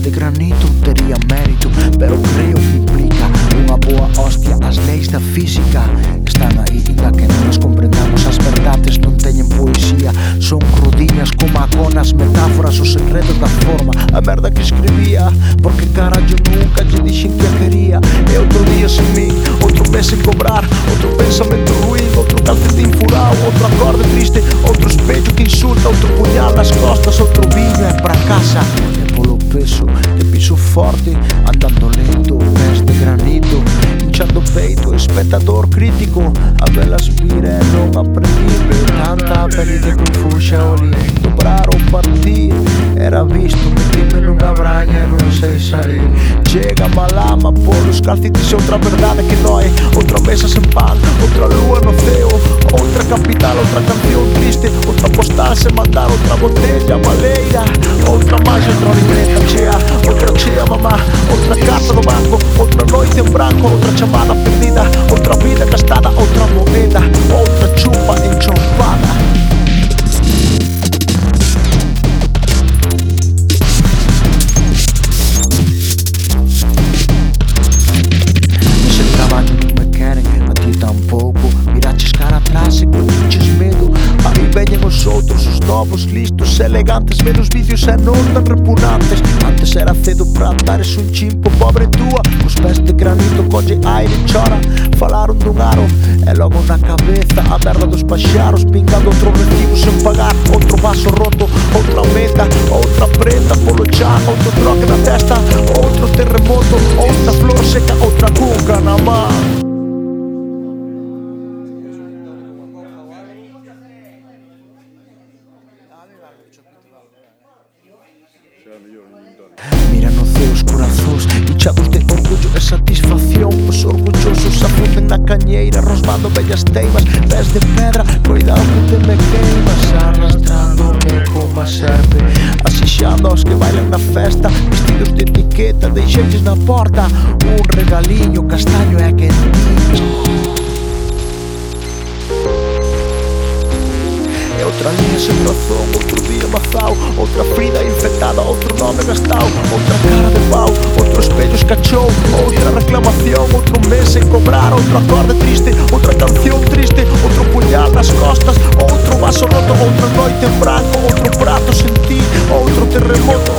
de granito tería mérito Pero o río implica unha boa hostia As leis da física. Están aí Inda que non as comprendamos as verdades non teñen poesía Son crudinhas como agonas, metáforas, os enredos da forma. A merda que escribía Porque carallo nunca lle dixen que a quería. E outro día sen mí, outro mes sen cobrar Outro pensamento ruído, outro cante de Outro acorde triste, outro espello que insulta Outro puñal nas costas, outro viño e pra casa. spesso le piso forti andando lento veste granito inciando peito e spettator critico a bella spire non apprendibile tanta perdita confusione dovrò partire era visto sair Chega malama polos calcites outra verdade que dói Outra mesa sen pan, outra lúa no ceo Outra capital, outra canción triste Outra postal sen mandar, outra botella maleira Outra máis, outra libreta chea Outra chea mamá, outra casa no banco Outra noite en branco, outra chamada perdida Outra vida gastada, outra moneda Outra chupa enchompada novos listos, elegantes Menos vicios e non tan repugnantes Antes era cedo pra andares un chimpo pobre túa Cos pés de granito colle aire e chora Falaron dun aro e logo na cabeza A merda dos paxaros pingando outro recibo sen pagar Outro vaso roto, outra meta, outra prenda Polo chan, outro troque na testa Outro terremoto, outra flor seca, outra Miran os seus corazóns Inchados de orgullo e satisfacción Os orgullosos afunden na cañeira Rosbando bellas teimas Pés de pedra, cuidado que te me queimas Arrastrándome como a serpe Asixando aos que bailan na festa Vestidos de etiqueta, deixeixes na porta Un regaliño castaño ¿eh? e quentinho Outra vida infectada, outro nome gastado Outra cara de pau, outro espello escachou Outra reclamación, outro mes sen cobrar Outro acorde triste, outra canción triste Outro puñal nas costas, outro vaso roto Outra noite en branco, outro prato sen ti Outro terremoto,